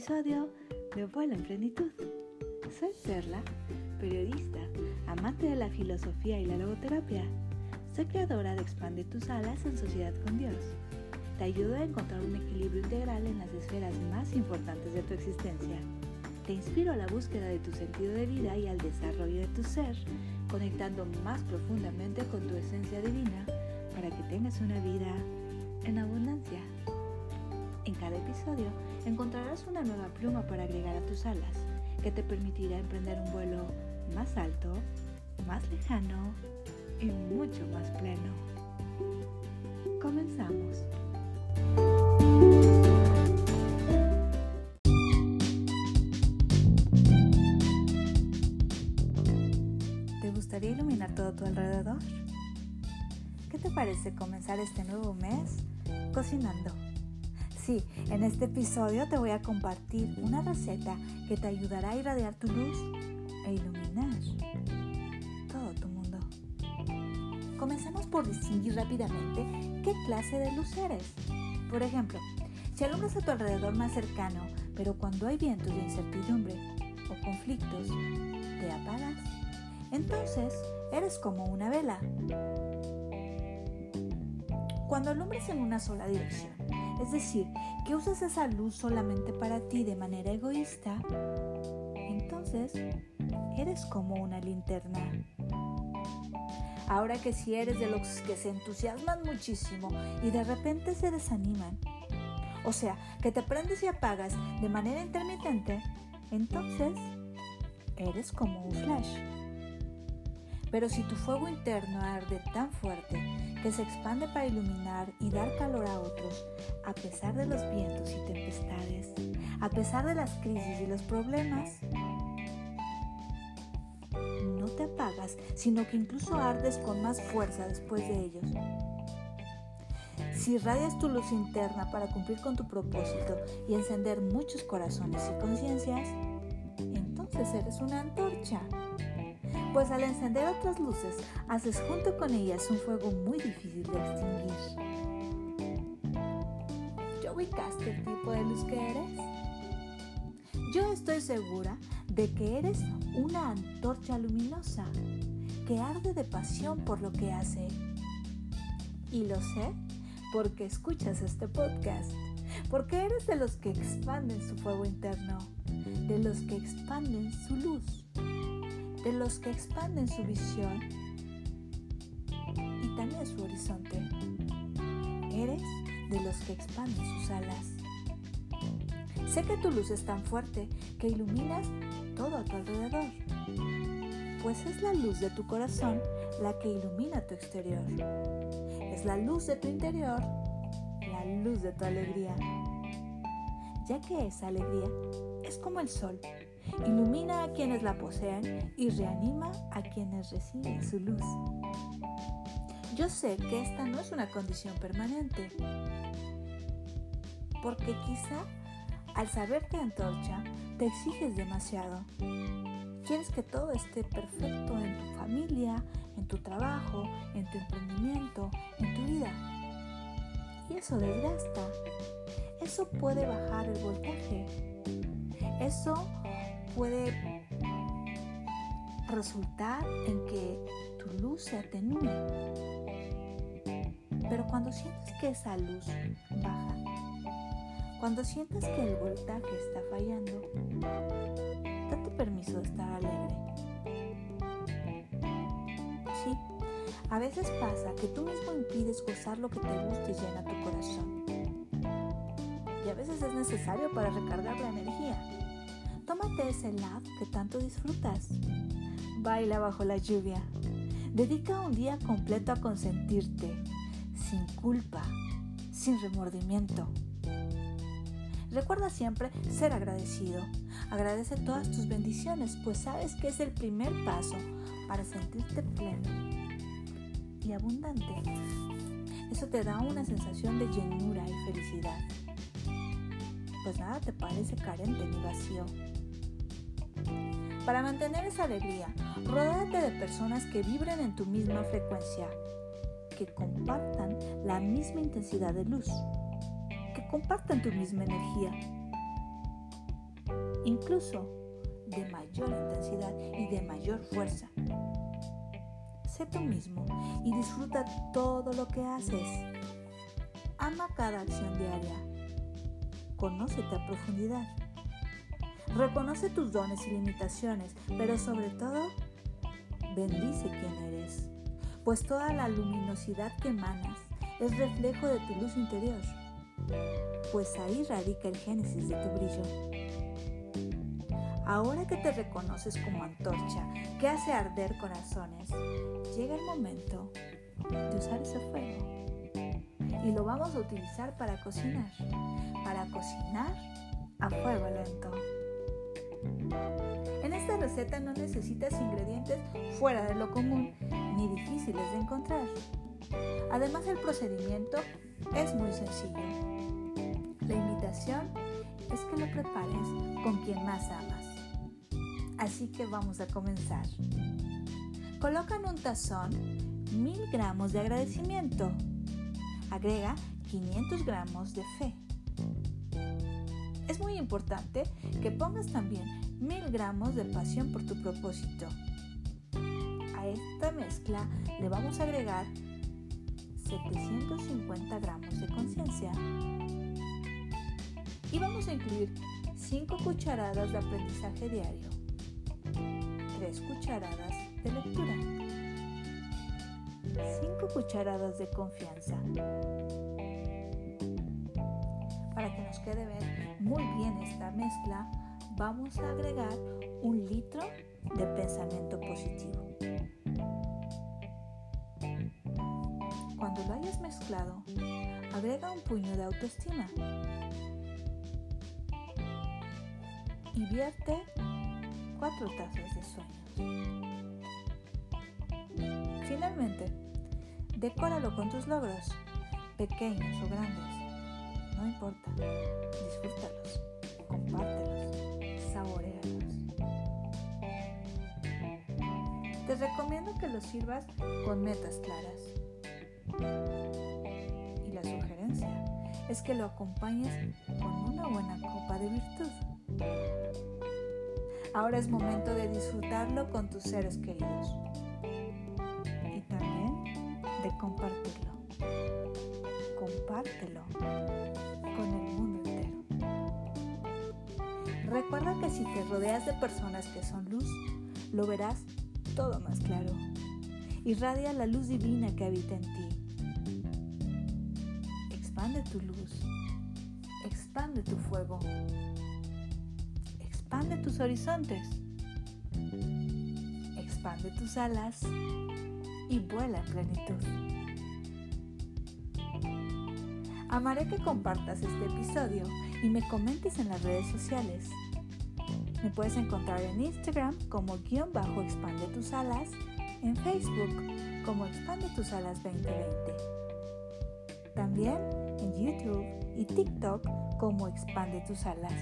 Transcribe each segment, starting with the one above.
episodio de Vuelo en Plenitud. Soy Perla, periodista, amante de la filosofía y la logoterapia. Soy creadora de Expande tus alas en sociedad con Dios. Te ayudo a encontrar un equilibrio integral en las esferas más importantes de tu existencia. Te inspiro a la búsqueda de tu sentido de vida y al desarrollo de tu ser, conectando más profundamente con tu esencia divina para que tengas una vida en abundancia. En cada episodio encontrarás una nueva pluma para agregar a tus alas, que te permitirá emprender un vuelo más alto, más lejano y mucho más pleno. Comenzamos. ¿Te gustaría iluminar todo tu alrededor? ¿Qué te parece comenzar este nuevo mes cocinando? Sí, en este episodio te voy a compartir una receta que te ayudará a irradiar tu luz e iluminar todo tu mundo. Comencemos por distinguir rápidamente qué clase de luz eres. Por ejemplo, si alumbras a tu alrededor más cercano, pero cuando hay vientos de incertidumbre o conflictos, te apagas, entonces eres como una vela. Cuando alumbras en una sola dirección, es decir, que usas esa luz solamente para ti de manera egoísta, entonces eres como una linterna. Ahora que si eres de los que se entusiasman muchísimo y de repente se desaniman, o sea, que te prendes y apagas de manera intermitente, entonces eres como un flash. Pero si tu fuego interno arde tan fuerte que se expande para iluminar y dar calor a otros, a pesar de los vientos y tempestades, a pesar de las crisis y los problemas, no te apagas, sino que incluso ardes con más fuerza después de ellos. Si irradias tu luz interna para cumplir con tu propósito y encender muchos corazones y conciencias, entonces eres una antorcha pues al encender otras luces, haces junto con ellas un fuego muy difícil de extinguir. ¿Ya ubicaste el tipo de luz que eres? Yo estoy segura de que eres una antorcha luminosa que arde de pasión por lo que hace. Y lo sé porque escuchas este podcast, porque eres de los que expanden su fuego interno, de los que expanden su luz de los que expanden su visión y también su horizonte. Eres de los que expanden sus alas. Sé que tu luz es tan fuerte que iluminas todo a tu alrededor, pues es la luz de tu corazón la que ilumina tu exterior. Es la luz de tu interior, la luz de tu alegría, ya que esa alegría es como el sol ilumina a quienes la poseen y reanima a quienes reciben su luz. Yo sé que esta no es una condición permanente, porque quizá al saberte antorcha te exiges demasiado. Quieres que todo esté perfecto en tu familia, en tu trabajo, en tu emprendimiento, en tu vida. Y eso desgasta. Eso puede bajar el voltaje. Eso puede resultar en que tu luz se atenúe. Pero cuando sientes que esa luz baja, cuando sientes que el voltaje está fallando, date permiso de estar alegre. Sí, a veces pasa que tú mismo impides gozar lo que te gusta y llena tu corazón. Y a veces es necesario para recargar la energía. Tómate ese love que tanto disfrutas. Baila bajo la lluvia. Dedica un día completo a consentirte, sin culpa, sin remordimiento. Recuerda siempre ser agradecido. Agradece todas tus bendiciones, pues sabes que es el primer paso para sentirte pleno y abundante. Eso te da una sensación de llenura y felicidad. Pues nada te parece carente ni vacío. Para mantener esa alegría, rodéate de personas que vibren en tu misma frecuencia, que compartan la misma intensidad de luz, que compartan tu misma energía. incluso de mayor intensidad y de mayor fuerza. Sé tú mismo y disfruta todo lo que haces. Ama cada acción diaria. Conócete a profundidad. Reconoce tus dones y limitaciones, pero sobre todo, bendice quien eres, pues toda la luminosidad que emanas es reflejo de tu luz interior, pues ahí radica el génesis de tu brillo. Ahora que te reconoces como antorcha que hace arder corazones, llega el momento de usar ese fuego. Y lo vamos a utilizar para cocinar, para cocinar a fuego lento. En esta receta no necesitas ingredientes fuera de lo común ni difíciles de encontrar. Además el procedimiento es muy sencillo. La invitación es que lo prepares con quien más amas así que vamos a comenzar. Coloca en un tazón 1000 gramos de agradecimiento. Agrega 500 gramos de fe. Es muy importante que pongas también 1000 gramos de pasión por tu propósito. A esta mezcla le vamos a agregar 750 gramos de conciencia. Y vamos a incluir 5 cucharadas de aprendizaje diario. 3 cucharadas de lectura, 5 cucharadas de confianza. Para que ver muy bien esta mezcla, vamos a agregar un litro de pensamiento positivo. Cuando lo hayas mezclado, agrega un puño de autoestima y vierte cuatro tazas de sueños. Finalmente, decóralo con tus logros, pequeños o grandes. No importa, disfrútalos, compártelos, saborealos. Te recomiendo que los sirvas con metas claras. Y la sugerencia es que lo acompañes con una buena copa de virtud. Ahora es momento de disfrutarlo con tus seres queridos y también de compartirlo. Compártelo el mundo entero. Recuerda que si te rodeas de personas que son luz, lo verás todo más claro. Irradia la luz divina que habita en ti. Expande tu luz. Expande tu fuego expande tus horizontes, expande tus alas y vuela en plenitud. Amaré que compartas este episodio y me comentes en las redes sociales. Me puedes encontrar en Instagram como guion bajo expande tus alas, en Facebook como expande tus alas 2020. También en YouTube y TikTok como expande tus alas.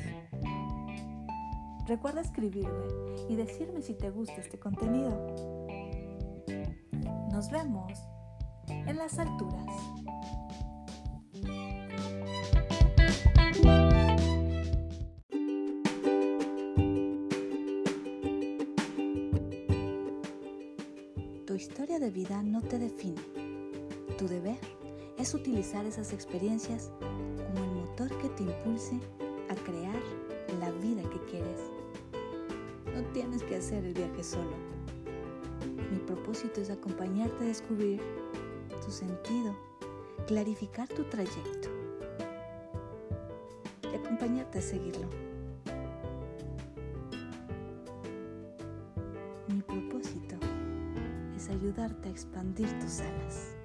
Recuerda escribirme y decirme si te gusta este contenido. Nos vemos en las alturas. De vida no te define. Tu deber es utilizar esas experiencias como el motor que te impulse a crear la vida que quieres. No tienes que hacer el viaje solo. Mi propósito es acompañarte a descubrir tu sentido, clarificar tu trayecto y acompañarte a seguirlo. Mi propósito ayudarte a expandir tus alas.